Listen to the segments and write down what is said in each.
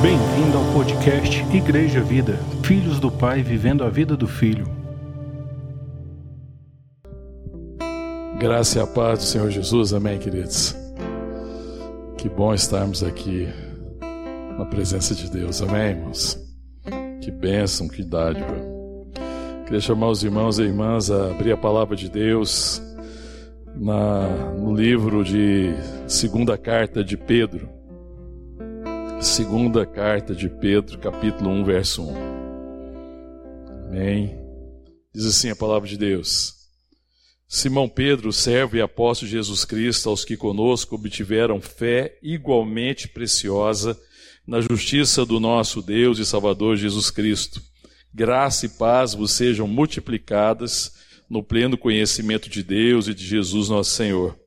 Bem-vindo ao podcast Igreja Vida, Filhos do Pai vivendo a vida do Filho. Graça e a paz do Senhor Jesus, amém, queridos. Que bom estarmos aqui na presença de Deus, amém, irmãos. Que bênção, que dádiva. Queria chamar os irmãos e irmãs a abrir a palavra de Deus na, no livro de Segunda Carta de Pedro. Segunda Carta de Pedro, capítulo 1, verso 1. Amém. Diz assim a palavra de Deus. Simão Pedro, servo e apóstolo de Jesus Cristo, aos que conosco obtiveram fé igualmente preciosa na justiça do nosso Deus e Salvador Jesus Cristo. Graça e paz vos sejam multiplicadas no pleno conhecimento de Deus e de Jesus nosso Senhor.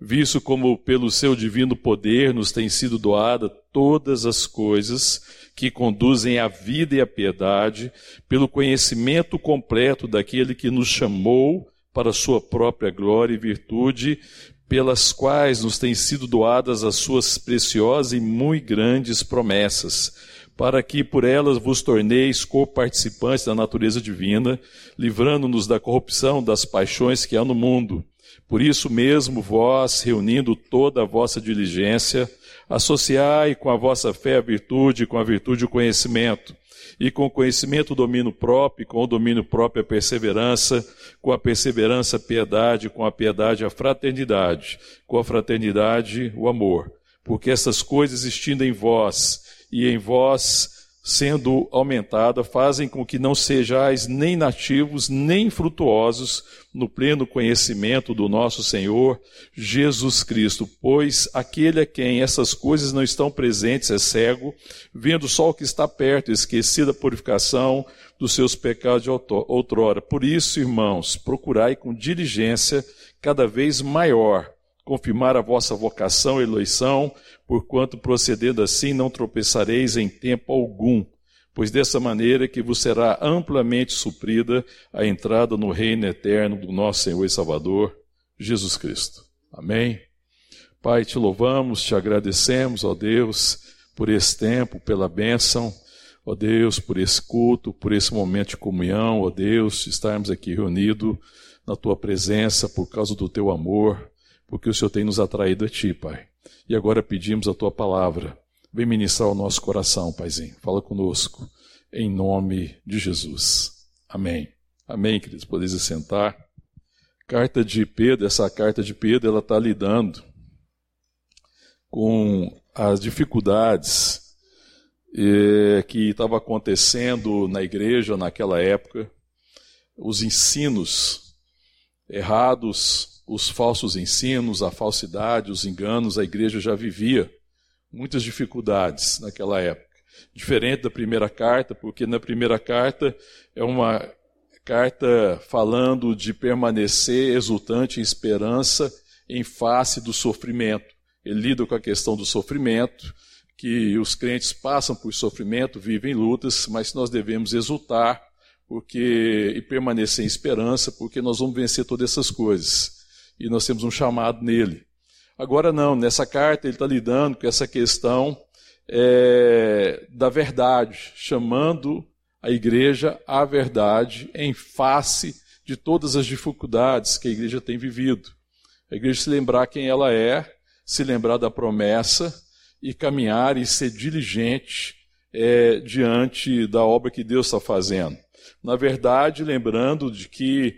Visto como pelo seu divino poder nos têm sido doada todas as coisas que conduzem à vida e à piedade, pelo conhecimento completo daquele que nos chamou para sua própria glória e virtude, pelas quais nos têm sido doadas as suas preciosas e muito grandes promessas, para que por elas vos torneis co-participantes da natureza divina, livrando-nos da corrupção das paixões que há no mundo. Por isso mesmo, vós, reunindo toda a vossa diligência, associai com a vossa fé a virtude, com a virtude o conhecimento e com o conhecimento o domínio próprio, com o domínio próprio a perseverança, com a perseverança a piedade, com a piedade a fraternidade, com a fraternidade o amor. Porque essas coisas existindo em vós e em vós sendo aumentada, fazem com que não sejais nem nativos, nem frutuosos no pleno conhecimento do nosso Senhor Jesus Cristo, pois aquele a quem essas coisas não estão presentes é cego, vendo só o que está perto, esquecida a purificação dos seus pecados de outrora. Por isso, irmãos, procurai com diligência cada vez maior confirmar a vossa vocação e eleição, porquanto procedendo assim não tropeçareis em tempo algum, pois dessa maneira que vos será amplamente suprida a entrada no reino eterno do nosso Senhor e Salvador, Jesus Cristo. Amém. Pai, te louvamos, te agradecemos, ó Deus, por esse tempo, pela bênção, ó Deus, por esse culto, por esse momento de comunhão, ó Deus, estarmos aqui reunidos na tua presença por causa do teu amor, porque o Senhor tem nos atraído a Ti, Pai. E agora pedimos a Tua palavra. Vem ministrar o nosso coração, Paizinho. Fala conosco, em nome de Jesus. Amém. Amém, queridos. Podeis sentar. Carta de Pedro, essa carta de Pedro, ela está lidando com as dificuldades eh, que estavam acontecendo na igreja naquela época, os ensinos errados os falsos ensinos, a falsidade, os enganos, a igreja já vivia muitas dificuldades naquela época. Diferente da primeira carta, porque na primeira carta é uma carta falando de permanecer exultante em esperança em face do sofrimento. Ele lida com a questão do sofrimento, que os crentes passam por sofrimento, vivem lutas, mas nós devemos exultar porque e permanecer em esperança, porque nós vamos vencer todas essas coisas e nós temos um chamado nele. Agora não, nessa carta ele está lidando com essa questão é, da verdade, chamando a igreja à verdade em face de todas as dificuldades que a igreja tem vivido. A igreja se lembrar quem ela é, se lembrar da promessa e caminhar e ser diligente é, diante da obra que Deus está fazendo. Na verdade, lembrando de que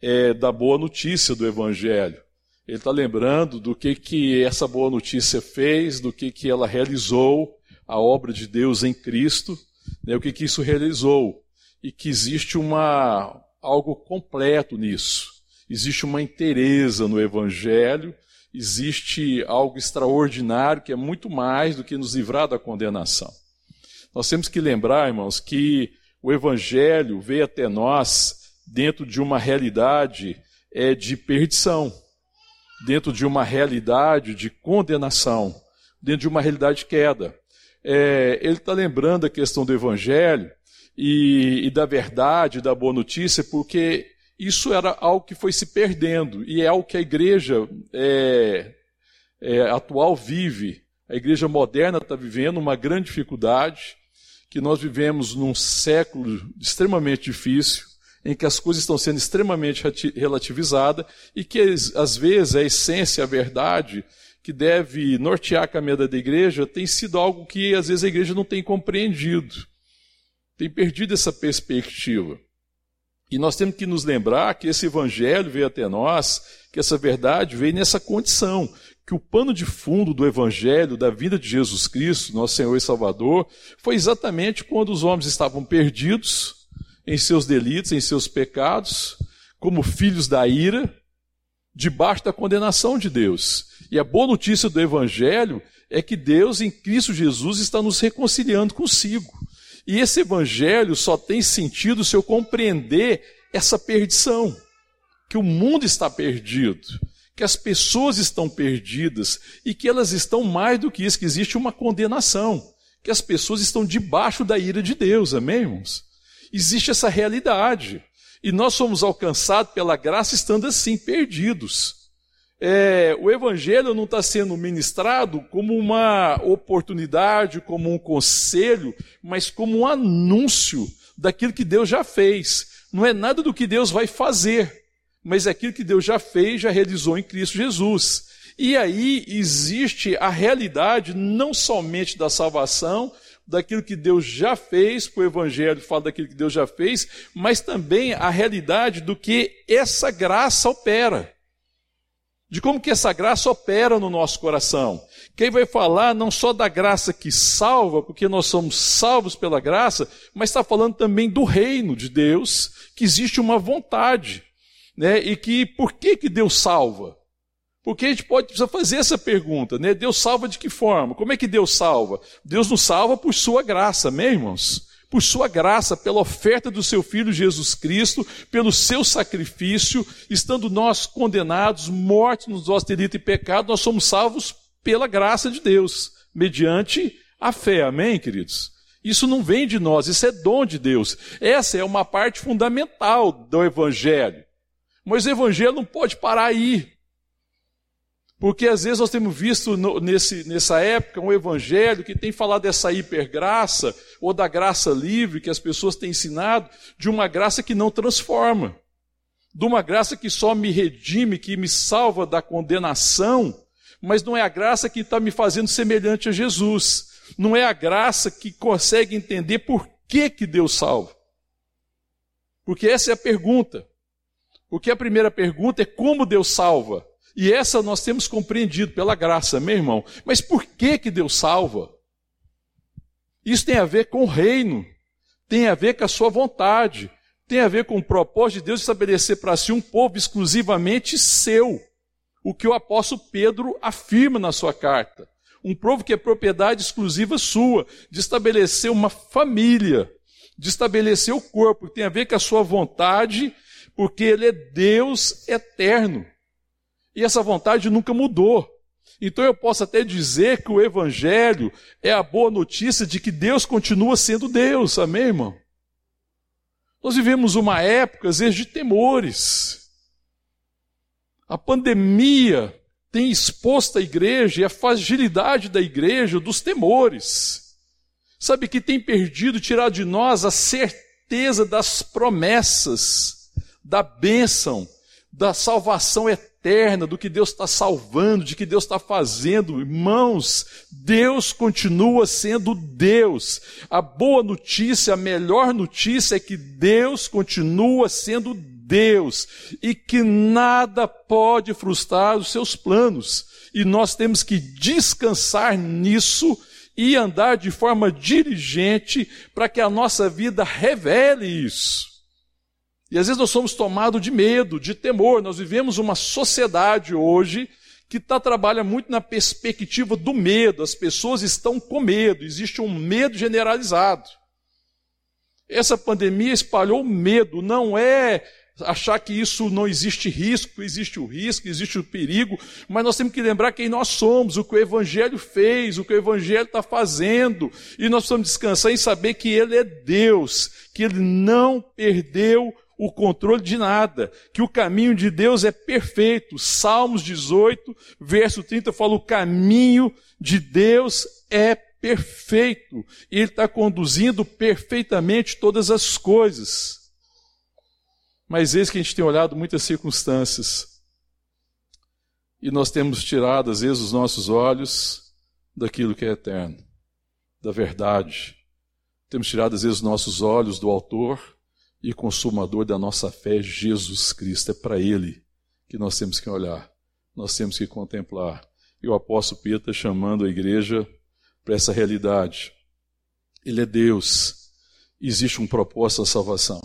é, da boa notícia do Evangelho. Ele está lembrando do que, que essa boa notícia fez, do que, que ela realizou, a obra de Deus em Cristo, né, o que, que isso realizou. E que existe uma, algo completo nisso. Existe uma inteireza no Evangelho, existe algo extraordinário que é muito mais do que nos livrar da condenação. Nós temos que lembrar, irmãos, que o Evangelho veio até nós dentro de uma realidade é, de perdição, dentro de uma realidade de condenação, dentro de uma realidade de queda. É, ele está lembrando a questão do Evangelho e, e da verdade, da boa notícia, porque isso era algo que foi se perdendo e é algo que a igreja é, é, atual vive. A igreja moderna está vivendo uma grande dificuldade, que nós vivemos num século extremamente difícil, em que as coisas estão sendo extremamente relativizadas e que às vezes a essência, a verdade que deve nortear a caminhada da igreja tem sido algo que às vezes a igreja não tem compreendido, tem perdido essa perspectiva. E nós temos que nos lembrar que esse evangelho veio até nós, que essa verdade veio nessa condição, que o pano de fundo do evangelho, da vida de Jesus Cristo, nosso Senhor e Salvador, foi exatamente quando os homens estavam perdidos em seus delitos, em seus pecados, como filhos da ira, debaixo da condenação de Deus. E a boa notícia do evangelho é que Deus em Cristo Jesus está nos reconciliando consigo. E esse evangelho só tem sentido se eu compreender essa perdição, que o mundo está perdido, que as pessoas estão perdidas e que elas estão mais do que isso, que existe uma condenação, que as pessoas estão debaixo da ira de Deus, amém, irmãos? Existe essa realidade. E nós somos alcançados pela graça estando assim, perdidos é, o evangelho não está sendo ministrado como uma oportunidade, como um conselho, mas como um anúncio daquilo que Deus já fez. Não é nada do que Deus vai fazer, mas é aquilo que Deus já fez, já realizou em Cristo Jesus. E aí existe a realidade não somente da salvação, daquilo que Deus já fez, o Evangelho fala daquilo que Deus já fez, mas também a realidade do que essa graça opera de como que essa graça opera no nosso coração. Quem vai falar não só da graça que salva, porque nós somos salvos pela graça, mas está falando também do reino de Deus, que existe uma vontade, né? E que por que que Deus salva? Porque a gente pode precisar fazer essa pergunta, né? Deus salva de que forma? Como é que Deus salva? Deus nos salva por sua graça, amém, irmãos? por sua graça, pela oferta do seu Filho Jesus Cristo, pelo seu sacrifício, estando nós condenados, mortos nos nossos delitos e pecados, nós somos salvos pela graça de Deus, mediante a fé. Amém, queridos? Isso não vem de nós, isso é dom de Deus. Essa é uma parte fundamental do Evangelho. Mas o Evangelho não pode parar aí. Porque às vezes nós temos visto no, nesse, nessa época um evangelho que tem falado dessa hipergraça ou da graça livre que as pessoas têm ensinado, de uma graça que não transforma, de uma graça que só me redime, que me salva da condenação, mas não é a graça que está me fazendo semelhante a Jesus, não é a graça que consegue entender por que, que Deus salva. Porque essa é a pergunta. Porque a primeira pergunta é como Deus salva. E essa nós temos compreendido pela graça, meu irmão. Mas por que que Deus salva? Isso tem a ver com o reino, tem a ver com a sua vontade, tem a ver com o propósito de Deus estabelecer para si um povo exclusivamente seu. O que o apóstolo Pedro afirma na sua carta. Um povo que é propriedade exclusiva sua, de estabelecer uma família, de estabelecer o corpo, que tem a ver com a sua vontade, porque ele é Deus eterno. E essa vontade nunca mudou. Então eu posso até dizer que o Evangelho é a boa notícia de que Deus continua sendo Deus, amém, irmão? Nós vivemos uma época, às vezes, de temores. A pandemia tem exposto a igreja e a fragilidade da igreja dos temores. Sabe que tem perdido, tirado de nós a certeza das promessas, da bênção, da salvação eterna do que Deus está salvando, de que Deus está fazendo. Irmãos, Deus continua sendo Deus. A boa notícia, a melhor notícia é que Deus continua sendo Deus e que nada pode frustrar os seus planos. E nós temos que descansar nisso e andar de forma diligente para que a nossa vida revele isso. E às vezes nós somos tomados de medo, de temor. Nós vivemos uma sociedade hoje que tá, trabalha muito na perspectiva do medo. As pessoas estão com medo, existe um medo generalizado. Essa pandemia espalhou medo, não é achar que isso não existe risco, existe o risco, existe o perigo, mas nós temos que lembrar quem nós somos, o que o Evangelho fez, o que o Evangelho está fazendo, e nós precisamos descansar em saber que Ele é Deus, que Ele não perdeu o controle de nada, que o caminho de Deus é perfeito. Salmos 18, verso 30 fala: o caminho de Deus é perfeito. E Ele está conduzindo perfeitamente todas as coisas. Mas eis que a gente tem olhado muitas circunstâncias. E nós temos tirado, às vezes, os nossos olhos daquilo que é eterno, da verdade. Temos tirado, às vezes, os nossos olhos do Autor e Consumador da nossa fé, Jesus Cristo. É para Ele que nós temos que olhar, nós temos que contemplar. E o apóstolo Pedro está chamando a igreja para essa realidade. Ele é Deus. Existe um propósito à salvação.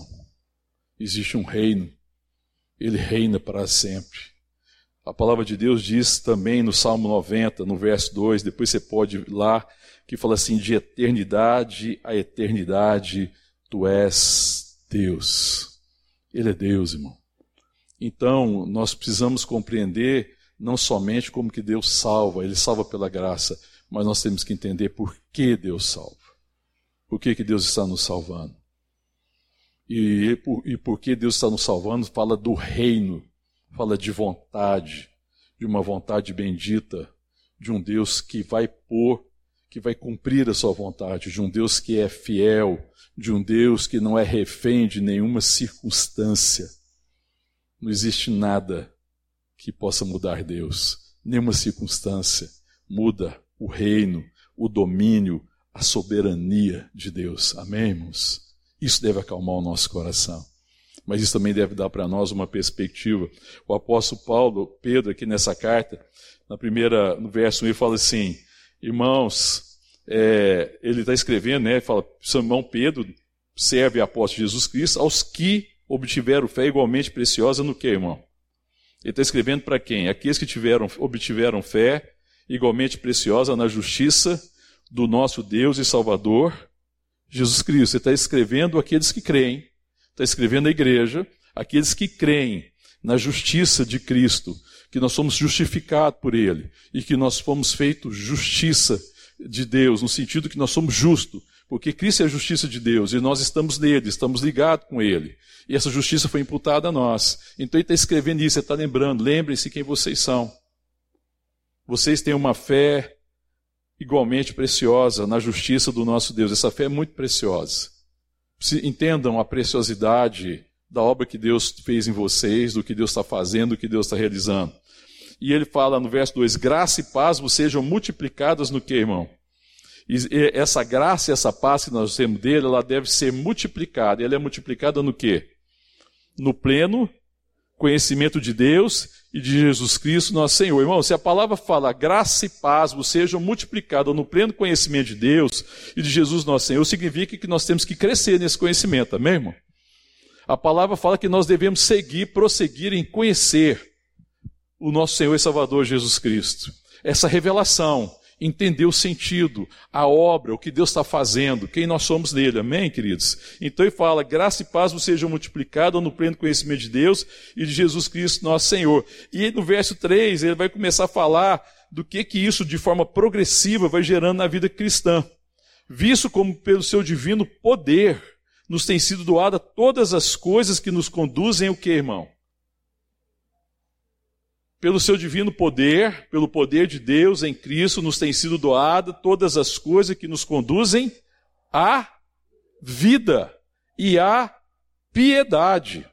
Existe um reino. Ele reina para sempre. A palavra de Deus diz também no Salmo 90, no verso 2, depois você pode ir lá, que fala assim: de eternidade a eternidade, tu és Deus. Ele é Deus, irmão. Então, nós precisamos compreender não somente como que Deus salva, ele salva pela graça, mas nós temos que entender por que Deus salva. Por que, que Deus está nos salvando? E, e por que Deus está nos salvando? Fala do reino, fala de vontade, de uma vontade bendita, de um Deus que vai pôr, que vai cumprir a sua vontade, de um Deus que é fiel, de um Deus que não é refém de nenhuma circunstância. Não existe nada que possa mudar Deus, nenhuma circunstância muda o reino, o domínio, a soberania de Deus. Amém, irmãos? Isso deve acalmar o nosso coração. Mas isso também deve dar para nós uma perspectiva. O apóstolo Paulo, Pedro, aqui nessa carta, na primeira, no verso 1, ele fala assim: Irmãos, é, ele está escrevendo, né? Fala, Simão Pedro serve a apóstolo Jesus Cristo aos que obtiveram fé igualmente preciosa no que, irmão? Ele está escrevendo para quem? Aqueles que tiveram, obtiveram fé igualmente preciosa na justiça do nosso Deus e Salvador, Jesus Cristo. Você está escrevendo aqueles que creem, está escrevendo a igreja, aqueles que creem na justiça de Cristo, que nós somos justificados por Ele e que nós fomos feitos justiça de Deus, no sentido que nós somos justos, porque Cristo é a justiça de Deus e nós estamos nele, estamos ligados com Ele. E essa justiça foi imputada a nós. Então ele está escrevendo isso, ele está lembrando, lembrem-se quem vocês são. Vocês têm uma fé igualmente preciosa na justiça do nosso Deus. Essa fé é muito preciosa. Entendam a preciosidade da obra que Deus fez em vocês, do que Deus está fazendo, do que Deus está realizando. E ele fala no verso 2: graça e paz vos sejam multiplicadas no que, irmão? E essa graça e essa paz que nós temos dele, ela deve ser multiplicada. E ela é multiplicada no que? No pleno conhecimento de Deus e de Jesus Cristo, nosso Senhor. Irmão, se a palavra fala graça e paz vos sejam multiplicadas no pleno conhecimento de Deus e de Jesus, nosso Senhor, significa que nós temos que crescer nesse conhecimento, amém, irmão? A palavra fala que nós devemos seguir, prosseguir em conhecer o nosso Senhor e Salvador Jesus Cristo. Essa revelação, entender o sentido, a obra, o que Deus está fazendo, quem nós somos nele. Amém, queridos? Então ele fala: graça e paz vos sejam multiplicadas no pleno conhecimento de Deus e de Jesus Cristo, nosso Senhor. E no verso 3, ele vai começar a falar do que que isso de forma progressiva vai gerando na vida cristã. Visto como pelo seu divino poder nos tem sido doada todas as coisas que nos conduzem o que, irmão? Pelo seu divino poder, pelo poder de Deus em Cristo, nos tem sido doada todas as coisas que nos conduzem à vida e à piedade.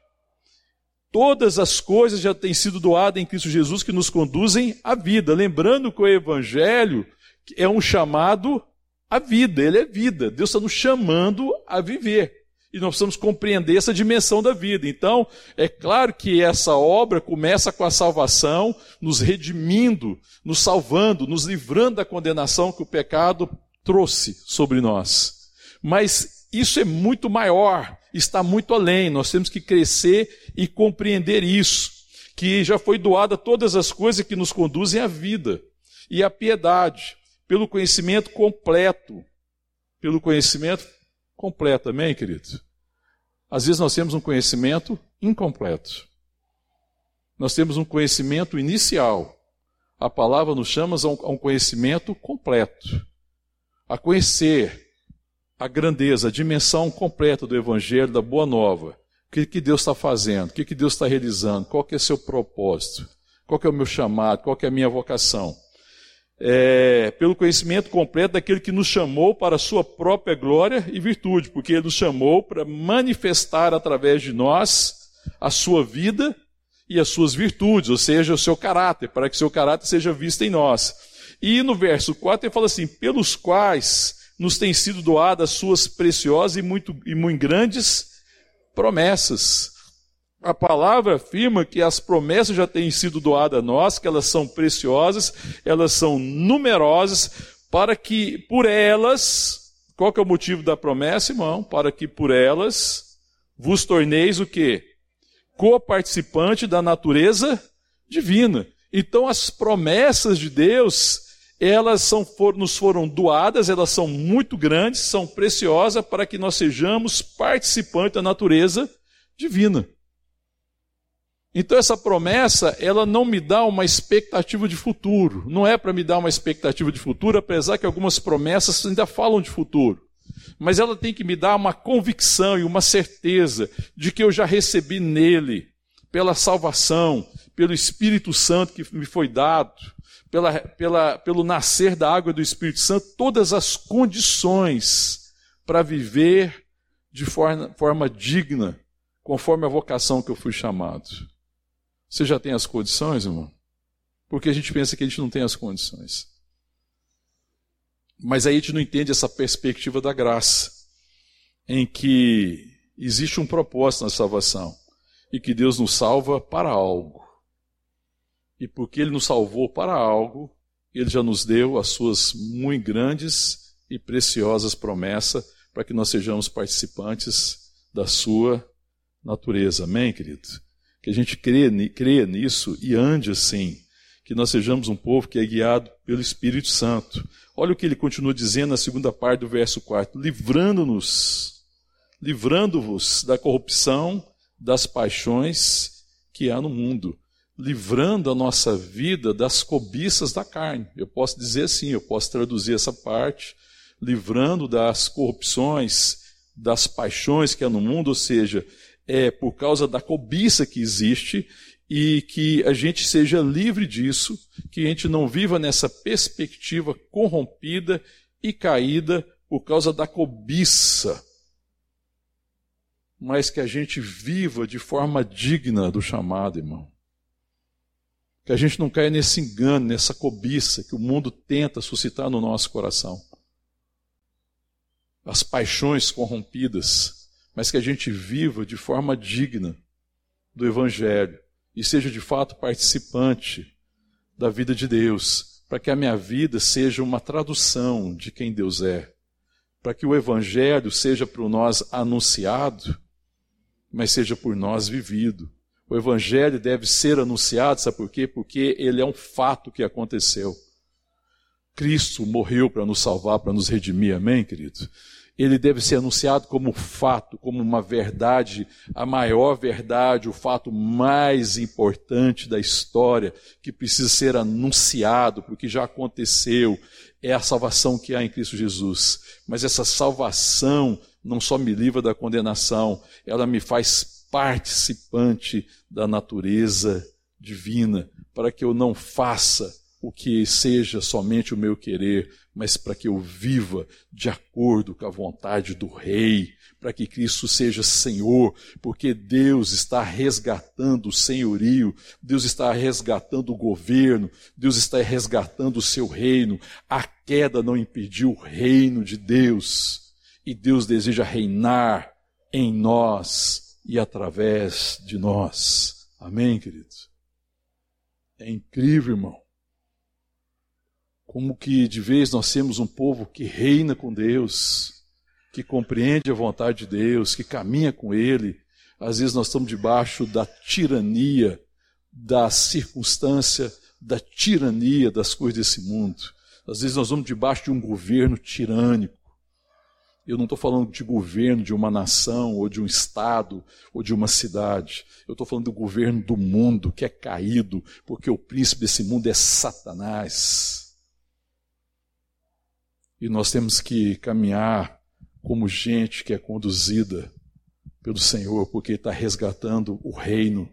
Todas as coisas já têm sido doadas em Cristo Jesus que nos conduzem à vida. Lembrando que o Evangelho é um chamado à vida, ele é vida. Deus está nos chamando a viver e nós precisamos compreender essa dimensão da vida. Então, é claro que essa obra começa com a salvação, nos redimindo, nos salvando, nos livrando da condenação que o pecado trouxe sobre nós. Mas isso é muito maior, está muito além. Nós temos que crescer e compreender isso, que já foi doada todas as coisas que nos conduzem à vida e à piedade, pelo conhecimento completo, pelo conhecimento completo, amém, querido? Às vezes nós temos um conhecimento incompleto. Nós temos um conhecimento inicial. A palavra nos chama a um conhecimento completo. A conhecer a grandeza, a dimensão completa do Evangelho, da Boa Nova. que, que Deus está fazendo? O que, que Deus está realizando? Qual que é o seu propósito? Qual que é o meu chamado? Qual que é a minha vocação? É, pelo conhecimento completo daquele que nos chamou para a sua própria glória e virtude, porque ele nos chamou para manifestar através de nós a sua vida e as suas virtudes, ou seja, o seu caráter, para que seu caráter seja visto em nós. E no verso 4 ele fala assim: pelos quais nos têm sido doadas suas preciosas e muito, e muito grandes promessas. A palavra afirma que as promessas já têm sido doadas a nós, que elas são preciosas, elas são numerosas, para que por elas, qual que é o motivo da promessa, irmão? Para que por elas vos torneis o quê? Co-participante da natureza divina. Então as promessas de Deus, elas são, for, nos foram doadas, elas são muito grandes, são preciosas para que nós sejamos participantes da natureza divina. Então essa promessa, ela não me dá uma expectativa de futuro. Não é para me dar uma expectativa de futuro, apesar que algumas promessas ainda falam de futuro. Mas ela tem que me dar uma convicção e uma certeza de que eu já recebi nele, pela salvação, pelo Espírito Santo que me foi dado, pela, pela, pelo nascer da água do Espírito Santo, todas as condições para viver de forma, forma digna, conforme a vocação que eu fui chamado. Você já tem as condições, irmão? Porque a gente pensa que a gente não tem as condições. Mas aí a gente não entende essa perspectiva da graça, em que existe um propósito na salvação e que Deus nos salva para algo. E porque Ele nos salvou para algo, Ele já nos deu as suas muito grandes e preciosas promessas para que nós sejamos participantes da Sua natureza. Amém, querido? Que a gente creia, creia nisso e ande assim. Que nós sejamos um povo que é guiado pelo Espírito Santo. Olha o que ele continua dizendo na segunda parte do verso 4: livrando-nos, livrando-vos da corrupção, das paixões que há no mundo livrando a nossa vida das cobiças da carne. Eu posso dizer assim, eu posso traduzir essa parte, livrando das corrupções, das paixões que há no mundo, ou seja, é por causa da cobiça que existe e que a gente seja livre disso, que a gente não viva nessa perspectiva corrompida e caída por causa da cobiça, mas que a gente viva de forma digna do chamado, irmão. Que a gente não caia nesse engano, nessa cobiça que o mundo tenta suscitar no nosso coração. As paixões corrompidas, mas que a gente viva de forma digna do Evangelho e seja de fato participante da vida de Deus, para que a minha vida seja uma tradução de quem Deus é, para que o Evangelho seja por nós anunciado, mas seja por nós vivido o evangelho deve ser anunciado, sabe por quê? Porque ele é um fato que aconteceu. Cristo morreu para nos salvar, para nos redimir, amém, querido? Ele deve ser anunciado como fato, como uma verdade, a maior verdade, o fato mais importante da história, que precisa ser anunciado, porque já aconteceu, é a salvação que há em Cristo Jesus. Mas essa salvação não só me livra da condenação, ela me faz participante da natureza divina, para que eu não faça o que seja somente o meu querer, mas para que eu viva de acordo com a vontade do Rei, para que Cristo seja Senhor, porque Deus está resgatando o senhorio, Deus está resgatando o governo, Deus está resgatando o seu reino. A queda não impediu o reino de Deus, e Deus deseja reinar em nós e através de nós. Amém, queridos? É incrível, irmão. Como que de vez nós temos um povo que reina com Deus, que compreende a vontade de Deus, que caminha com Ele. Às vezes nós estamos debaixo da tirania, da circunstância, da tirania das coisas desse mundo. Às vezes nós vamos debaixo de um governo tirânico eu não estou falando de governo de uma nação, ou de um estado, ou de uma cidade. Eu estou falando do governo do mundo que é caído, porque o príncipe desse mundo é Satanás. E nós temos que caminhar como gente que é conduzida pelo Senhor, porque está resgatando o reino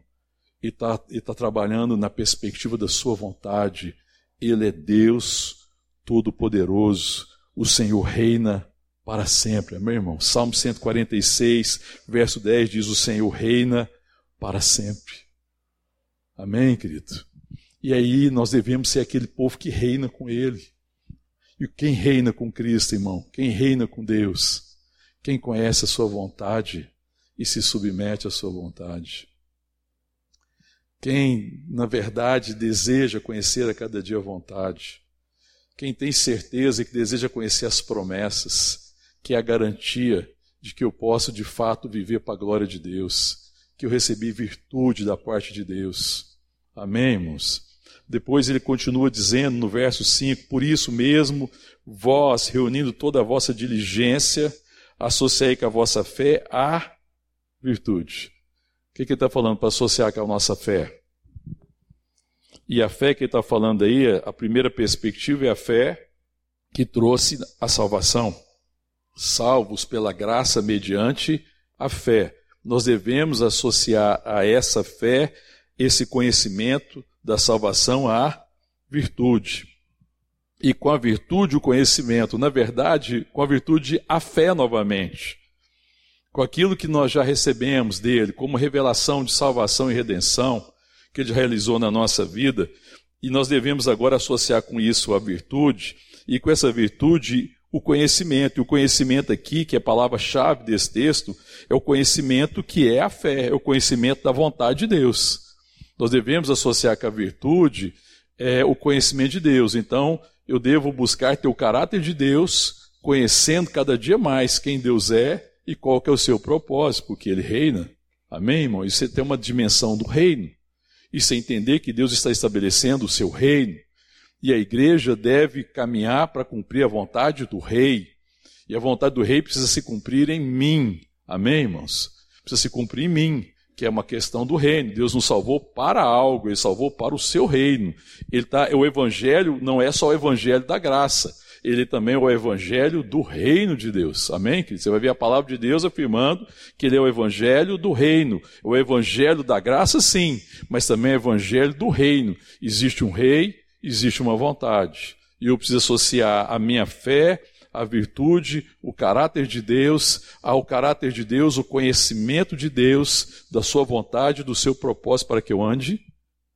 e está tá trabalhando na perspectiva da sua vontade. Ele é Deus Todo-Poderoso, o Senhor reina para sempre. Amém, irmão? Salmo 146, verso 10 diz: O Senhor reina para sempre. Amém, querido? E aí nós devemos ser aquele povo que reina com Ele. E quem reina com Cristo, irmão? Quem reina com Deus? Quem conhece a Sua vontade e se submete à Sua vontade? Quem, na verdade, deseja conhecer a cada dia a vontade? Quem tem certeza que deseja conhecer as promessas? que é a garantia de que eu posso de fato viver para a glória de Deus, que eu recebi virtude da parte de Deus. Amém, irmãos? Depois ele continua dizendo no verso 5: Por isso mesmo, vós, reunindo toda a vossa diligência, associei com a vossa fé a virtude. O que, que ele está falando para associar com a nossa fé? E a fé que ele está falando aí, a primeira perspectiva é a fé que trouxe a salvação salvos pela graça mediante a fé. Nós devemos associar a essa fé esse conhecimento da salvação à virtude. E com a virtude, o conhecimento. Na verdade, com a virtude, a fé novamente. Com aquilo que nós já recebemos dele, como revelação de salvação e redenção, que ele realizou na nossa vida, e nós devemos agora associar com isso a virtude, e com essa virtude, o conhecimento. E o conhecimento aqui, que é a palavra-chave desse texto, é o conhecimento que é a fé, é o conhecimento da vontade de Deus. Nós devemos associar com a virtude é, o conhecimento de Deus. Então, eu devo buscar ter o caráter de Deus, conhecendo cada dia mais quem Deus é e qual que é o seu propósito, porque Ele reina. Amém, irmão? Isso tem uma dimensão do reino. Isso é entender que Deus está estabelecendo o seu reino e a igreja deve caminhar para cumprir a vontade do rei. E a vontade do rei precisa se cumprir em mim. Amém, irmãos? Precisa se cumprir em mim, que é uma questão do reino. Deus nos salvou para algo, ele salvou para o seu reino. Ele tá, o evangelho não é só o evangelho da graça, ele também é o evangelho do reino de Deus. Amém? Você vai ver a palavra de Deus afirmando que ele é o evangelho do reino. O evangelho da graça, sim, mas também é o evangelho do reino. Existe um rei, existe uma vontade. E eu preciso associar a minha fé, a virtude, o caráter de Deus, ao caráter de Deus, o conhecimento de Deus, da sua vontade, do seu propósito para que eu ande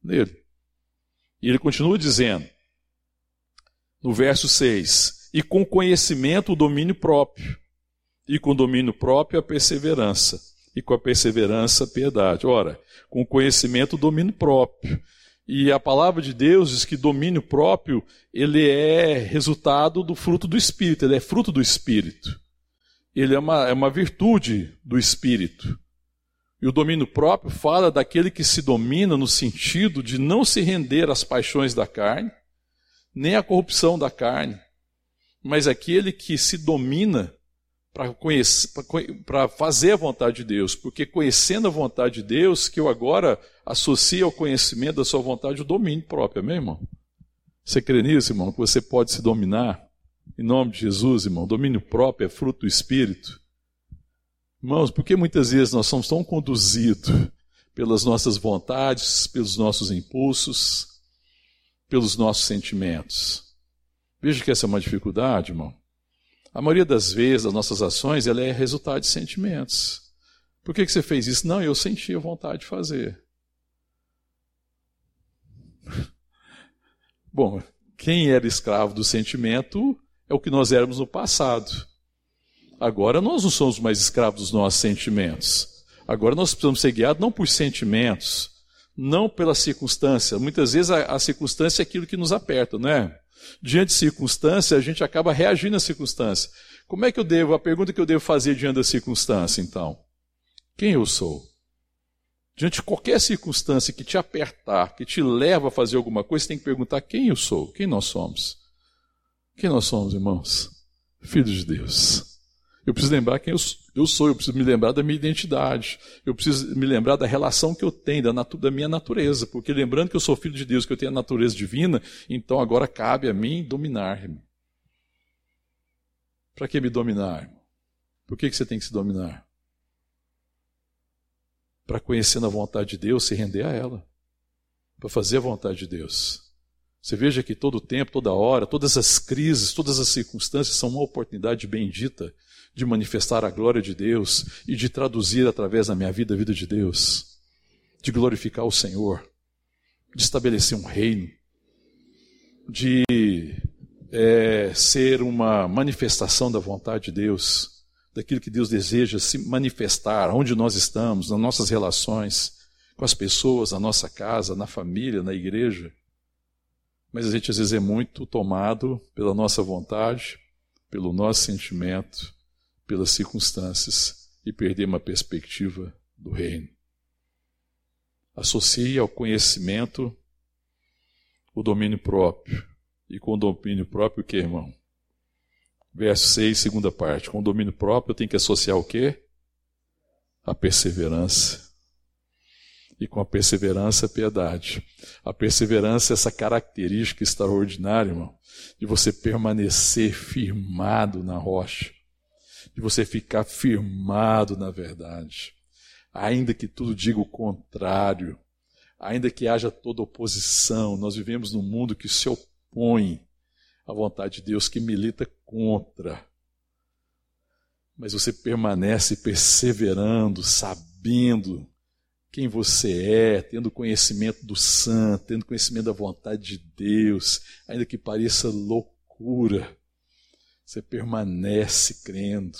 nele. E ele continua dizendo, no verso 6, e com conhecimento o domínio próprio, e com domínio próprio a perseverança, e com a perseverança a piedade. Ora, com conhecimento o domínio próprio. E a palavra de Deus diz que domínio próprio, ele é resultado do fruto do Espírito, ele é fruto do Espírito. Ele é uma, é uma virtude do Espírito. E o domínio próprio fala daquele que se domina no sentido de não se render às paixões da carne, nem à corrupção da carne, mas aquele que se domina para fazer a vontade de Deus, porque conhecendo a vontade de Deus, que eu agora associo ao conhecimento da sua vontade o domínio próprio, amém, irmão? Você crê nisso, irmão? Que você pode se dominar? Em nome de Jesus, irmão, domínio próprio é fruto do Espírito. Irmãos, porque muitas vezes nós somos tão conduzidos pelas nossas vontades, pelos nossos impulsos, pelos nossos sentimentos? Veja que essa é uma dificuldade, irmão. A maioria das vezes, as nossas ações, ela é resultado de sentimentos. Por que, que você fez isso? Não, eu senti a vontade de fazer. Bom, quem era escravo do sentimento é o que nós éramos no passado. Agora nós não somos mais escravos dos nossos sentimentos. Agora nós precisamos ser guiados não por sentimentos, não pela circunstância. Muitas vezes a, a circunstância é aquilo que nos aperta, não é? diante de circunstância, a gente acaba reagindo à circunstância. Como é que eu devo, a pergunta que eu devo fazer diante da circunstância, então? Quem eu sou? Diante de qualquer circunstância que te apertar, que te leva a fazer alguma coisa, você tem que perguntar quem eu sou, quem nós somos. Quem nós somos, irmãos? Filhos de Deus. Eu preciso lembrar quem eu, sou, eu preciso me lembrar da minha identidade, eu preciso me lembrar da relação que eu tenho, da, natu, da minha natureza, porque lembrando que eu sou filho de Deus, que eu tenho a natureza divina, então agora cabe a mim dominar-me. Para que me dominar? Por que, que você tem que se dominar? Para conhecer a vontade de Deus, se render a ela, para fazer a vontade de Deus. Você veja que todo tempo, toda hora, todas as crises, todas as circunstâncias são uma oportunidade bendita de manifestar a glória de Deus e de traduzir através da minha vida a vida de Deus, de glorificar o Senhor, de estabelecer um reino, de é, ser uma manifestação da vontade de Deus, daquilo que Deus deseja se manifestar, onde nós estamos, nas nossas relações com as pessoas, na nossa casa, na família, na igreja. Mas a gente às vezes é muito tomado pela nossa vontade, pelo nosso sentimento, pelas circunstâncias e perder uma perspectiva do reino. Associe ao conhecimento o domínio próprio e com domínio próprio o que, irmão? Verso 6, segunda parte. Com domínio próprio eu tenho que associar o quê? A perseverança. E com a perseverança, a piedade. A perseverança é essa característica extraordinária, irmão, de você permanecer firmado na rocha, de você ficar firmado na verdade. Ainda que tudo diga o contrário, ainda que haja toda oposição, nós vivemos num mundo que se opõe à vontade de Deus, que milita contra. Mas você permanece perseverando, sabendo quem você é, tendo conhecimento do santo, tendo conhecimento da vontade de Deus, ainda que pareça loucura, você permanece crendo,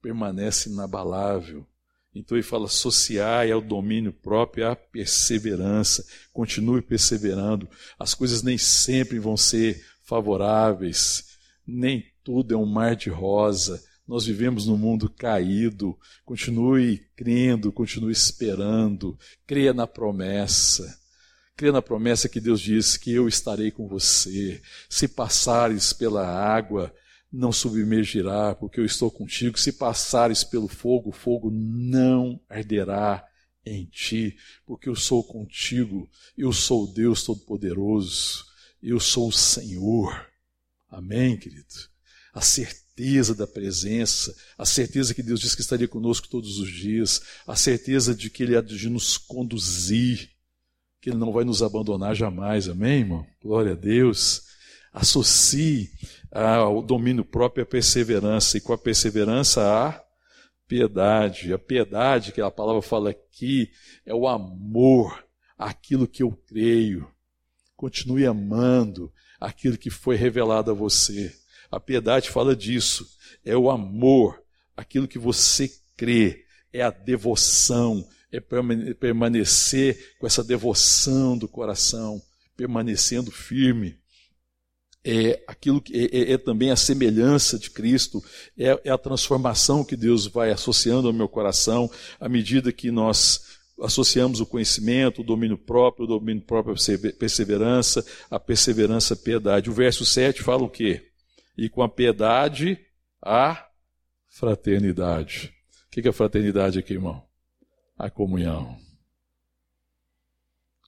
permanece inabalável. Então ele fala: associai ao domínio próprio a perseverança. Continue perseverando. As coisas nem sempre vão ser favoráveis, nem tudo é um mar de rosa. Nós vivemos num mundo caído. Continue crendo, continue esperando. Creia na promessa. Creia na promessa que Deus disse que eu estarei com você. Se passares pela água, não submergirá, porque eu estou contigo. Se passares pelo fogo, o fogo não arderá em ti, porque eu sou contigo. Eu sou Deus Todo-Poderoso. Eu sou o Senhor. Amém, querido? A certeza da presença, a certeza que Deus disse que estaria conosco todos os dias, a certeza de que Ele há de nos conduzir, que Ele não vai nos abandonar jamais. Amém, irmão? Glória a Deus. Associe ao domínio próprio, a perseverança, e com a perseverança a piedade. A piedade, que a palavra fala aqui, é o amor àquilo que eu creio. Continue amando aquilo que foi revelado a você. A piedade fala disso. É o amor, aquilo que você crê, é a devoção, é permanecer com essa devoção do coração, permanecendo firme é aquilo que é, é, é, também a semelhança de Cristo, é, é, a transformação que Deus vai associando ao meu coração à medida que nós associamos o conhecimento, o domínio próprio, o domínio próprio a perseverança, a perseverança a piedade. O verso 7 fala o quê? E com a piedade a fraternidade. O que é fraternidade aqui, irmão? A comunhão.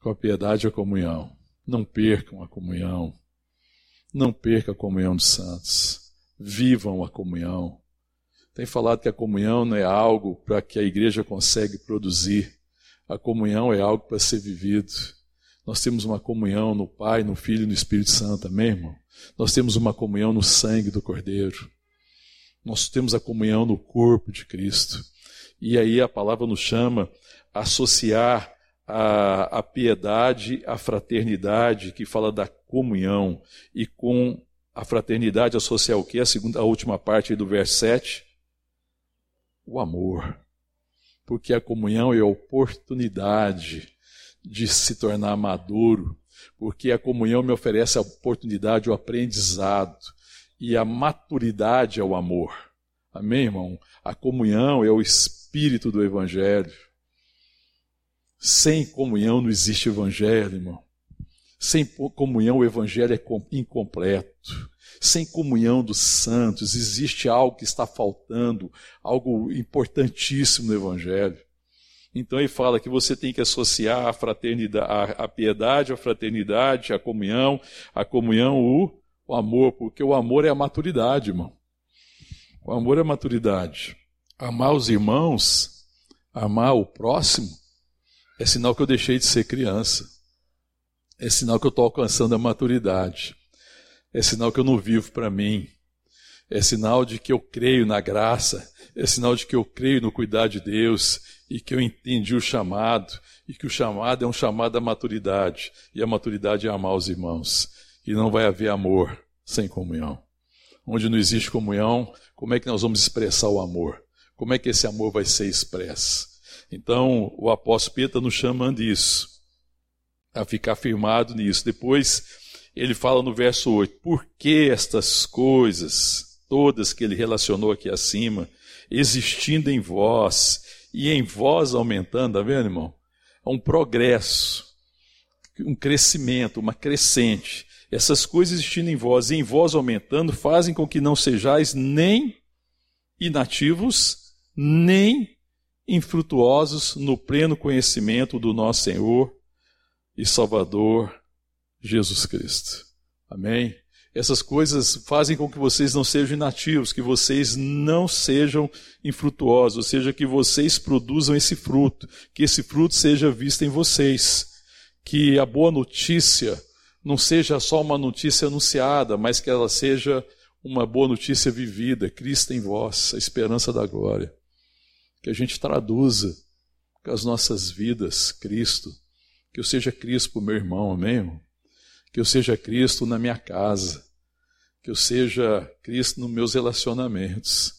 Com a piedade a comunhão. Não percam a comunhão não perca a comunhão dos santos. Vivam a comunhão. Tem falado que a comunhão não é algo para que a igreja consegue produzir. A comunhão é algo para ser vivido. Nós temos uma comunhão no Pai, no Filho e no Espírito Santo, amém, irmão? Nós temos uma comunhão no sangue do Cordeiro. Nós temos a comunhão no corpo de Cristo. E aí a palavra nos chama a associar a, a piedade, a fraternidade, que fala da comunhão, e com a fraternidade associar o que? A, segunda, a última parte do verso 7? O amor. Porque a comunhão é a oportunidade de se tornar maduro, porque a comunhão me oferece a oportunidade, o aprendizado, e a maturidade é o amor. Amém, irmão? A comunhão é o espírito do Evangelho. Sem comunhão não existe evangelho, irmão. Sem comunhão o evangelho é incompleto. Sem comunhão dos santos existe algo que está faltando, algo importantíssimo no evangelho. Então ele fala que você tem que associar a fraternidade, a, piedade, a fraternidade, a comunhão, a comunhão, o, o amor, porque o amor é a maturidade, irmão. O amor é a maturidade. Amar os irmãos, amar o próximo, é sinal que eu deixei de ser criança. É sinal que eu estou alcançando a maturidade. É sinal que eu não vivo para mim. É sinal de que eu creio na graça. É sinal de que eu creio no cuidado de Deus e que eu entendi o chamado e que o chamado é um chamado à maturidade. E a maturidade é amar os irmãos. E não vai haver amor sem comunhão. Onde não existe comunhão, como é que nós vamos expressar o amor? Como é que esse amor vai ser expresso? Então, o apóstolo Pedro nos chama disso, a ficar firmado nisso. Depois, ele fala no verso 8: por que estas coisas, todas que ele relacionou aqui acima, existindo em vós e em vós aumentando, tá vendo, irmão? É um progresso, um crescimento, uma crescente. Essas coisas existindo em vós e em vós aumentando fazem com que não sejais nem inativos, nem infrutuosos no pleno conhecimento do nosso Senhor e Salvador Jesus Cristo. Amém? Essas coisas fazem com que vocês não sejam inativos, que vocês não sejam infrutuosos, ou seja, que vocês produzam esse fruto, que esse fruto seja visto em vocês, que a boa notícia não seja só uma notícia anunciada, mas que ela seja uma boa notícia vivida, Cristo em vós, a esperança da glória. Que a gente traduza com as nossas vidas Cristo, que eu seja Cristo para o meu irmão, amém? Irmão? Que eu seja Cristo na minha casa, que eu seja Cristo nos meus relacionamentos,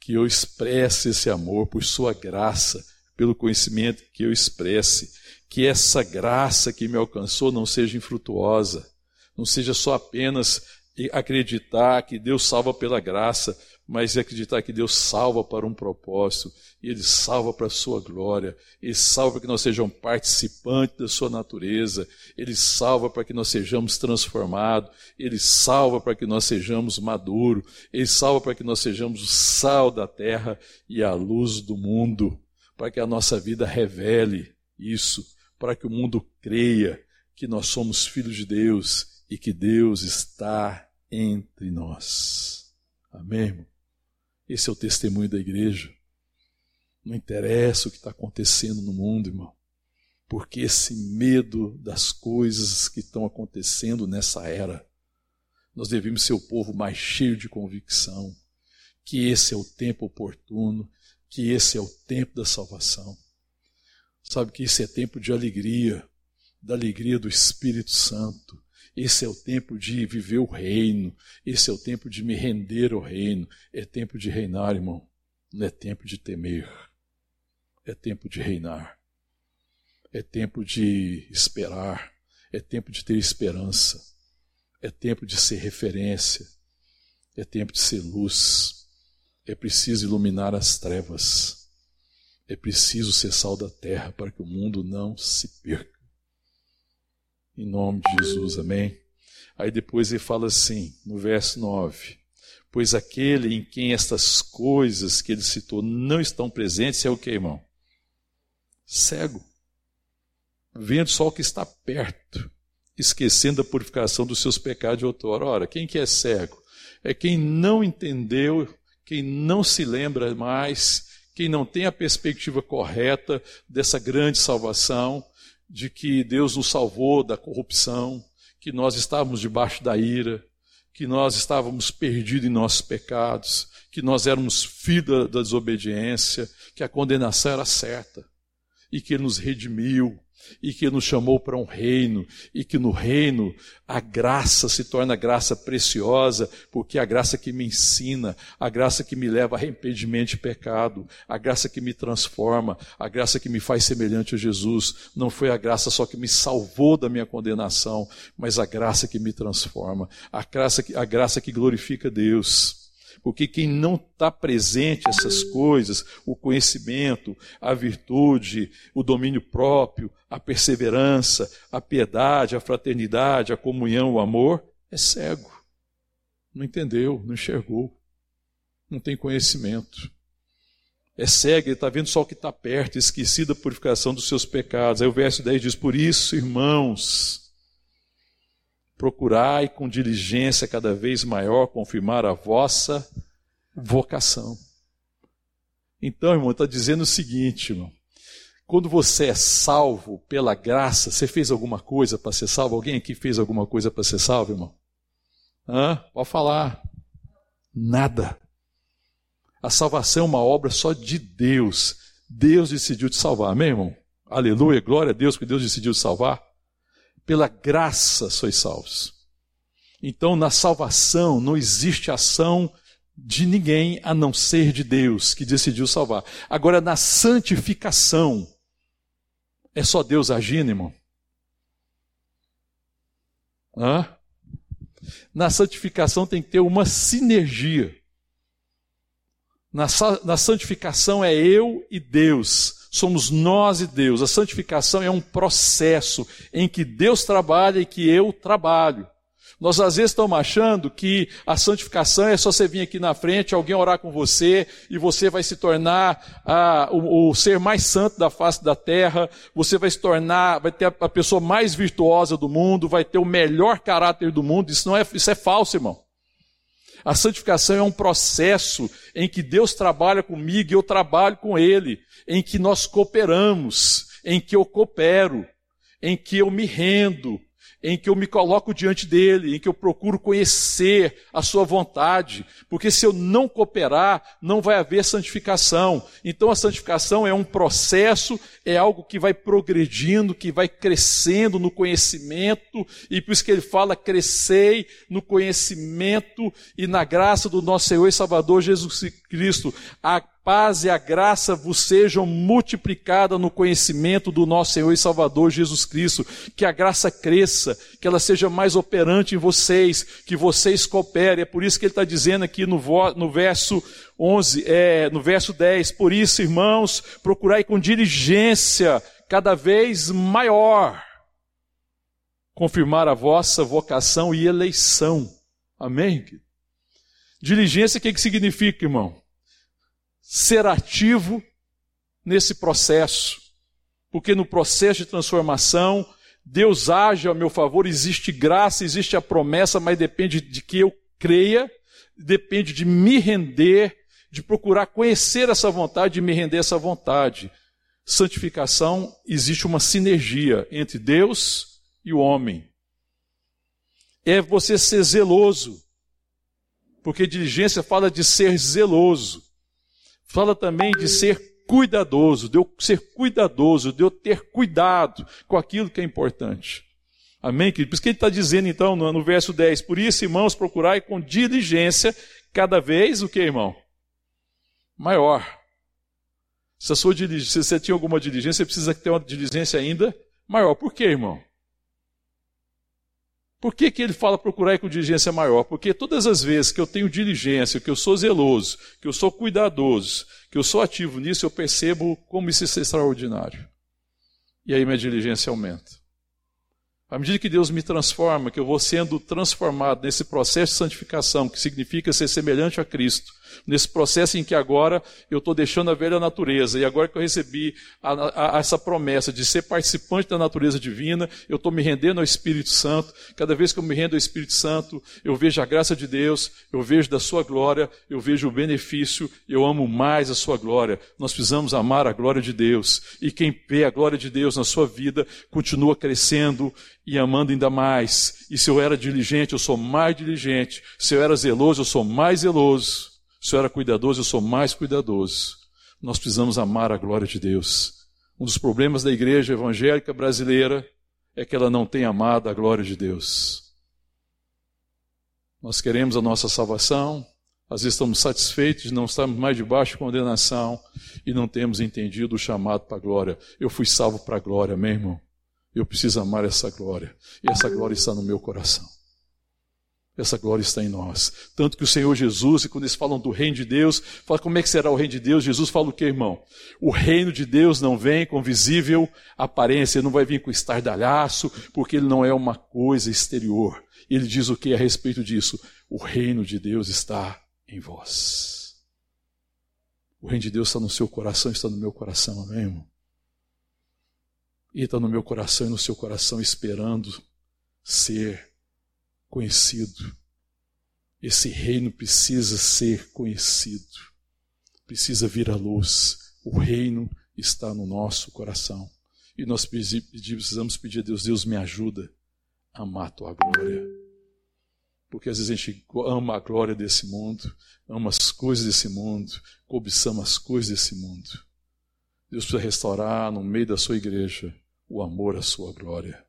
que eu expresse esse amor por Sua graça, pelo conhecimento que eu expresse, que essa graça que me alcançou não seja infrutuosa, não seja só apenas acreditar que Deus salva pela graça, mas acreditar que Deus salva para um propósito, e Ele salva para a sua glória, Ele salva para que nós sejamos participantes da sua natureza, Ele salva para que nós sejamos transformados, Ele salva para que nós sejamos maduros, Ele salva para que nós sejamos o sal da terra e a luz do mundo, para que a nossa vida revele isso para que o mundo creia que nós somos filhos de Deus e que Deus está entre nós. Amém, irmão? Esse é o testemunho da igreja. Não interessa o que está acontecendo no mundo, irmão, porque esse medo das coisas que estão acontecendo nessa era, nós devemos ser o povo mais cheio de convicção, que esse é o tempo oportuno, que esse é o tempo da salvação. Sabe que isso é tempo de alegria, da alegria do Espírito Santo. Esse é o tempo de viver o reino. Esse é o tempo de me render ao reino. É tempo de reinar, irmão. Não é tempo de temer. É tempo de reinar. É tempo de esperar. É tempo de ter esperança. É tempo de ser referência. É tempo de ser luz. É preciso iluminar as trevas. É preciso ser sal da terra para que o mundo não se perca. Em nome de Jesus, amém? Aí depois ele fala assim, no verso 9: Pois aquele em quem estas coisas que ele citou não estão presentes é o que, irmão? Cego. Vendo só o que está perto, esquecendo a purificação dos seus pecados de outrora. Ora, quem que é cego? É quem não entendeu, quem não se lembra mais quem não tem a perspectiva correta dessa grande salvação, de que Deus nos salvou da corrupção, que nós estávamos debaixo da ira, que nós estávamos perdidos em nossos pecados, que nós éramos filhos da desobediência, que a condenação era certa e que Ele nos redimiu, e que nos chamou para um reino, e que no reino a graça se torna graça preciosa, porque a graça que me ensina, a graça que me leva a arrependimento de pecado, a graça que me transforma, a graça que me faz semelhante a Jesus, não foi a graça só que me salvou da minha condenação, mas a graça que me transforma, a graça que, a graça que glorifica Deus. Porque quem não está presente essas coisas, o conhecimento, a virtude, o domínio próprio, a perseverança, a piedade, a fraternidade, a comunhão, o amor, é cego. Não entendeu, não enxergou, não tem conhecimento. É cego, ele está vendo só o que está perto, esquecido da purificação dos seus pecados. Aí o verso 10 diz: Por isso, irmãos, procurai com diligência cada vez maior confirmar a vossa vocação. Então, irmão, está dizendo o seguinte, irmão. quando você é salvo pela graça, você fez alguma coisa para ser salvo? Alguém aqui fez alguma coisa para ser salvo, irmão? Hã? Pode falar. Nada. A salvação é uma obra só de Deus. Deus decidiu te salvar, amém, irmão? Aleluia, glória a Deus que Deus decidiu te salvar. Pela graça sois salvos. Então, na salvação não existe ação de ninguém a não ser de Deus que decidiu salvar. Agora, na santificação, é só Deus agindo, irmão? Hã? Na santificação tem que ter uma sinergia. Na, na santificação é eu e Deus, somos nós e Deus. A santificação é um processo em que Deus trabalha e que eu trabalho. Nós às vezes estamos achando que a santificação é só você vir aqui na frente, alguém orar com você e você vai se tornar ah, o, o, ser mais santo da face da terra, você vai se tornar, vai ter a, a pessoa mais virtuosa do mundo, vai ter o melhor caráter do mundo. Isso não é, isso é falso, irmão. A santificação é um processo em que Deus trabalha comigo e eu trabalho com Ele, em que nós cooperamos, em que eu coopero, em que eu me rendo, em que eu me coloco diante dele, em que eu procuro conhecer a sua vontade, porque se eu não cooperar, não vai haver santificação. Então a santificação é um processo, é algo que vai progredindo, que vai crescendo no conhecimento, e por isso que ele fala: crescei no conhecimento e na graça do nosso Senhor e Salvador Jesus Cristo. A paz e a graça vos sejam multiplicadas no conhecimento do nosso Senhor e Salvador Jesus Cristo. Que a graça cresça, que ela seja mais operante em vocês, que vocês cooperem. É por isso que ele está dizendo aqui no, no verso 11, é, no verso 10: Por isso, irmãos, procurai com diligência cada vez maior confirmar a vossa vocação e eleição. Amém? Diligência, o que, que significa, irmão? Ser ativo nesse processo, porque no processo de transformação, Deus age ao meu favor, existe graça, existe a promessa, mas depende de que eu creia, depende de me render, de procurar conhecer essa vontade, de me render essa vontade. Santificação, existe uma sinergia entre Deus e o homem. É você ser zeloso, porque diligência fala de ser zeloso. Fala também de ser cuidadoso, de eu ser cuidadoso, de eu ter cuidado com aquilo que é importante. Amém, querido? Por isso que ele está dizendo então no, no, verso 10: Por isso, irmãos, procurai com diligência, cada vez o que, irmão? Maior. Se, a sua, se você tinha alguma diligência, você precisa ter uma diligência ainda maior. Por quê, irmão? Por que, que ele fala procurar com diligência maior? Porque todas as vezes que eu tenho diligência, que eu sou zeloso, que eu sou cuidadoso, que eu sou ativo nisso, eu percebo como isso é extraordinário. E aí minha diligência aumenta. À medida que Deus me transforma, que eu vou sendo transformado nesse processo de santificação, que significa ser semelhante a Cristo, nesse processo em que agora eu estou deixando a velha natureza, e agora que eu recebi a, a, a essa promessa de ser participante da natureza divina, eu estou me rendendo ao Espírito Santo. Cada vez que eu me rendo ao Espírito Santo, eu vejo a graça de Deus, eu vejo da sua glória, eu vejo o benefício, eu amo mais a sua glória. Nós precisamos amar a glória de Deus. E quem vê a glória de Deus na sua vida continua crescendo e amando ainda mais. E se eu era diligente, eu sou mais diligente. Se eu era zeloso, eu sou mais zeloso. O Senhor era cuidadoso, eu sou mais cuidadoso. Nós precisamos amar a glória de Deus. Um dos problemas da igreja evangélica brasileira é que ela não tem amado a glória de Deus. Nós queremos a nossa salvação, às vezes estamos satisfeitos de não estarmos mais debaixo de condenação e não temos entendido o chamado para a glória. Eu fui salvo para a glória, meu irmão. Eu preciso amar essa glória. E essa glória está no meu coração. Essa glória está em nós. Tanto que o Senhor Jesus, quando eles falam do reino de Deus, fala como é que será o reino de Deus. Jesus fala o que, irmão? O reino de Deus não vem com visível aparência, ele não vai vir com estardalhaço, porque ele não é uma coisa exterior. Ele diz o que a respeito disso? O reino de Deus está em vós. O reino de Deus está no seu coração, está no meu coração, amém, irmão? E está no meu coração e no seu coração esperando ser conhecido. Esse reino precisa ser conhecido, precisa vir à luz. O reino está no nosso coração. E nós precisamos pedir a Deus, Deus me ajuda a amar a tua glória. Porque às vezes a gente ama a glória desse mundo, ama as coisas desse mundo, cobiçamos as coisas desse mundo. Deus precisa restaurar no meio da sua igreja o amor à sua glória.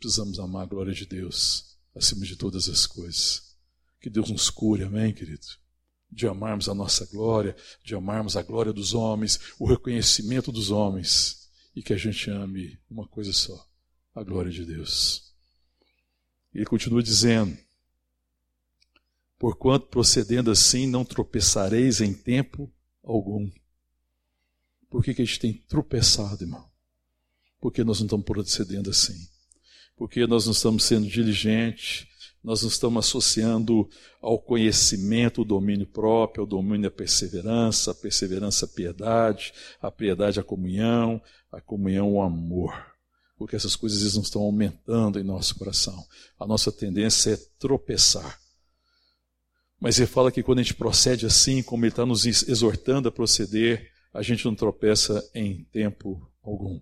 Precisamos amar a glória de Deus acima de todas as coisas. Que Deus nos cure, amém, querido? De amarmos a nossa glória, de amarmos a glória dos homens, o reconhecimento dos homens, e que a gente ame uma coisa só, a glória de Deus. Ele continua dizendo: Porquanto procedendo assim não tropeçareis em tempo algum. Por que, que a gente tem tropeçado, irmão? Porque nós não estamos procedendo assim porque nós não estamos sendo diligentes, nós não estamos associando ao conhecimento o domínio próprio, ao domínio a perseverança, a perseverança a piedade, a piedade a comunhão, a comunhão o amor. Porque essas coisas não estão aumentando em nosso coração. A nossa tendência é tropeçar. Mas ele fala que quando a gente procede assim, como ele está nos exortando a proceder, a gente não tropeça em tempo algum.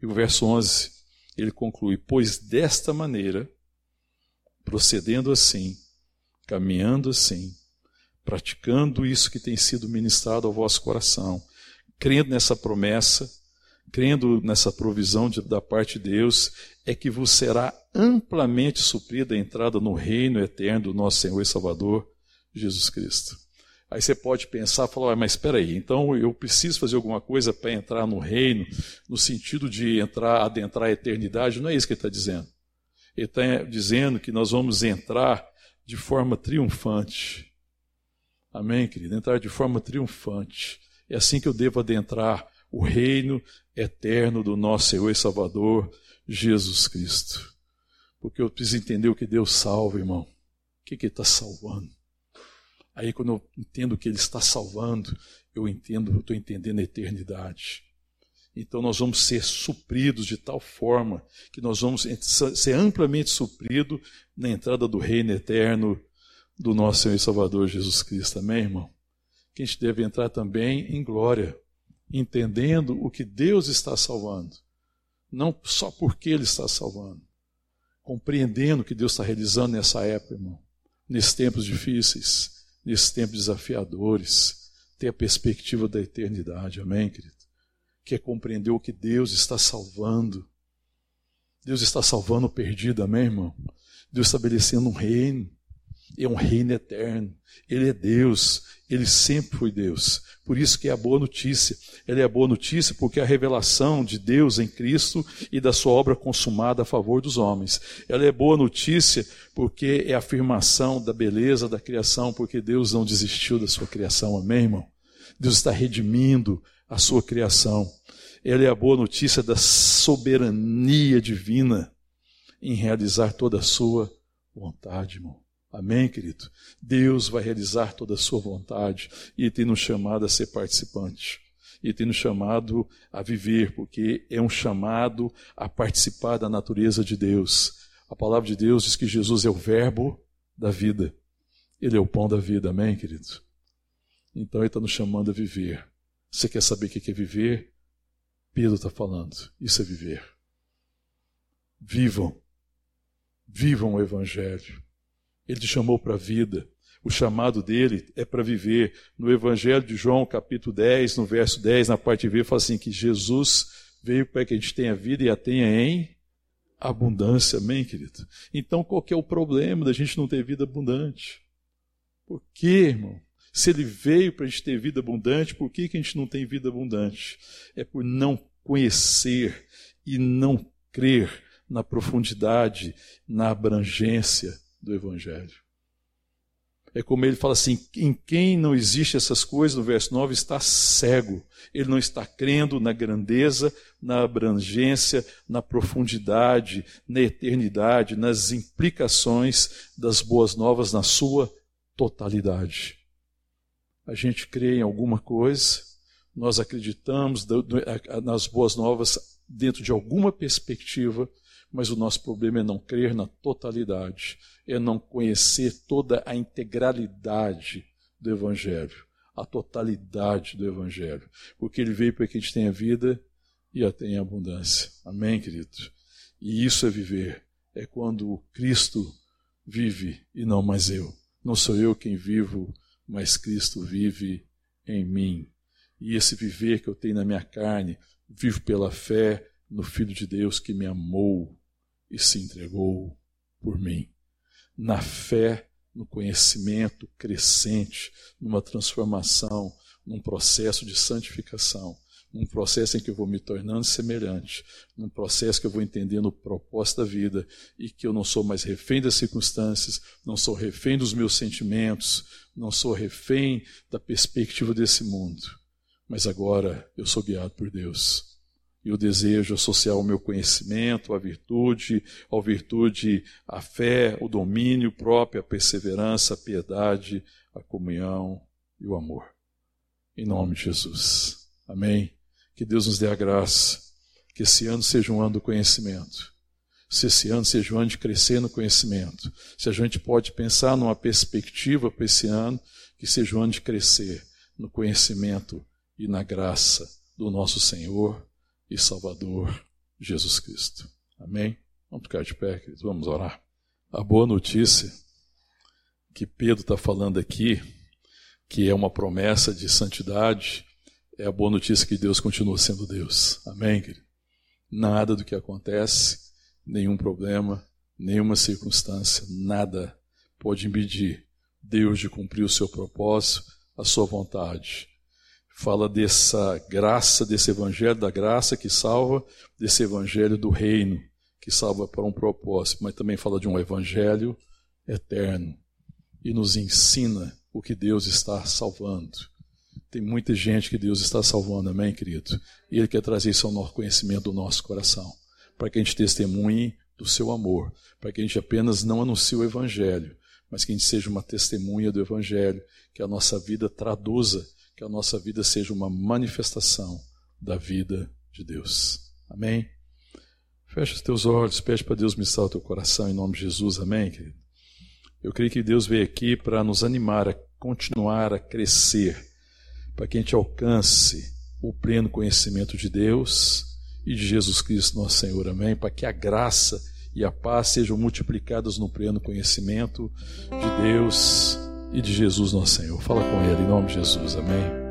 E o verso 11 ele conclui: Pois desta maneira, procedendo assim, caminhando assim, praticando isso que tem sido ministrado ao vosso coração, crendo nessa promessa, crendo nessa provisão de, da parte de Deus, é que vos será amplamente suprida a entrada no reino eterno do nosso Senhor e Salvador Jesus Cristo. Aí você pode pensar, falar, mas espera aí, então eu preciso fazer alguma coisa para entrar no reino, no sentido de entrar, adentrar a eternidade? Não é isso que ele está dizendo. Ele está dizendo que nós vamos entrar de forma triunfante. Amém, querido? Entrar de forma triunfante. É assim que eu devo adentrar o reino eterno do nosso Senhor e Salvador, Jesus Cristo. Porque eu preciso entender o que Deus salva, irmão. O que, que Ele está salvando? Aí quando eu entendo que Ele está salvando, eu entendo, eu estou entendendo a eternidade. Então nós vamos ser supridos de tal forma que nós vamos ser amplamente supridos na entrada do reino eterno do nosso Senhor e Salvador Jesus Cristo. Amém, irmão? Que a gente deve entrar também em glória, entendendo o que Deus está salvando. Não só porque Ele está salvando, compreendendo o que Deus está realizando nessa época, irmão, nesses tempos difíceis nesses tempos desafiadores, ter a perspectiva da eternidade. Amém, querido? Que é compreender o que Deus está salvando. Deus está salvando o perdido, amém, irmão? Deus estabelecendo um reino é um reino eterno. Ele é Deus, ele sempre foi Deus. Por isso que é a boa notícia. Ela é a boa notícia porque é a revelação de Deus em Cristo e da sua obra consumada a favor dos homens. Ela é boa notícia porque é a afirmação da beleza da criação, porque Deus não desistiu da sua criação. Amém, irmão? Deus está redimindo a sua criação. Ela é a boa notícia da soberania divina em realizar toda a sua vontade, irmão. Amém, querido? Deus vai realizar toda a sua vontade e tem nos chamado a ser participante. E tem nos chamado a viver, porque é um chamado a participar da natureza de Deus. A palavra de Deus diz que Jesus é o verbo da vida. Ele é o pão da vida, amém, querido? Então ele está nos chamando a viver. Você quer saber o que é viver? Pedro está falando. Isso é viver. Vivam. Vivam o Evangelho. Ele te chamou para a vida. O chamado dele é para viver. No Evangelho de João, capítulo 10, no verso 10, na parte B, fala assim: que Jesus veio para que a gente tenha vida e a tenha em abundância. Amém, querido? Então, qual que é o problema da gente não ter vida abundante? Por quê, irmão? Se ele veio para a gente ter vida abundante, por que, que a gente não tem vida abundante? É por não conhecer e não crer na profundidade, na abrangência do Evangelho. É como ele fala assim: em quem não existe essas coisas, no verso 9, está cego. Ele não está crendo na grandeza, na abrangência, na profundidade, na eternidade, nas implicações das boas novas na sua totalidade. A gente crê em alguma coisa, nós acreditamos nas boas novas dentro de alguma perspectiva, mas o nosso problema é não crer na totalidade, é não conhecer toda a integralidade do Evangelho. a totalidade do Evangelho, porque ele veio para que a gente tenha vida e a tenha abundância. Amém, querido? E isso é viver, é quando Cristo vive e não mais eu. Não sou eu quem vivo, mas Cristo vive em mim. E esse viver que eu tenho na minha carne, vivo pela fé no Filho de Deus que me amou e se entregou por mim. Na fé, no conhecimento crescente, numa transformação, num processo de santificação, num processo em que eu vou me tornando semelhante, num processo que eu vou entendendo o propósito da vida e que eu não sou mais refém das circunstâncias, não sou refém dos meus sentimentos, não sou refém da perspectiva desse mundo, mas agora eu sou guiado por Deus e o desejo associar o meu conhecimento, a virtude, a virtude, a fé, o domínio próprio, a perseverança, a piedade, a comunhão e o amor. Em nome de Jesus. Amém. Que Deus nos dê a graça. Que esse ano seja um ano do conhecimento. Se esse ano seja um ano de crescer no conhecimento. Se a gente pode pensar numa perspectiva para esse ano, que seja um ano de crescer no conhecimento e na graça do nosso Senhor e Salvador Jesus Cristo. Amém? Vamos ficar de pé, queridos, vamos orar. A boa notícia que Pedro está falando aqui, que é uma promessa de santidade, é a boa notícia que Deus continua sendo Deus. Amém, querido? Nada do que acontece, nenhum problema, nenhuma circunstância, nada pode impedir Deus de cumprir o seu propósito, a sua vontade fala dessa graça, desse evangelho da graça que salva, desse evangelho do reino que salva para um propósito, mas também fala de um evangelho eterno e nos ensina o que Deus está salvando. Tem muita gente que Deus está salvando, amém, querido? E Ele quer trazer isso ao nosso conhecimento do nosso coração, para que a gente testemunhe do seu amor, para que a gente apenas não anuncie o Evangelho, mas que a gente seja uma testemunha do Evangelho, que a nossa vida traduza que a nossa vida seja uma manifestação da vida de Deus. Amém? Fecha os teus olhos, pede para Deus ministrar o teu coração em nome de Jesus. Amém, querido? Eu creio que Deus veio aqui para nos animar a continuar a crescer, para que a gente alcance o pleno conhecimento de Deus e de Jesus Cristo, nosso Senhor. Amém? Para que a graça e a paz sejam multiplicadas no pleno conhecimento de Deus e de Jesus nosso Senhor. Fala com Ele em nome de Jesus, amém.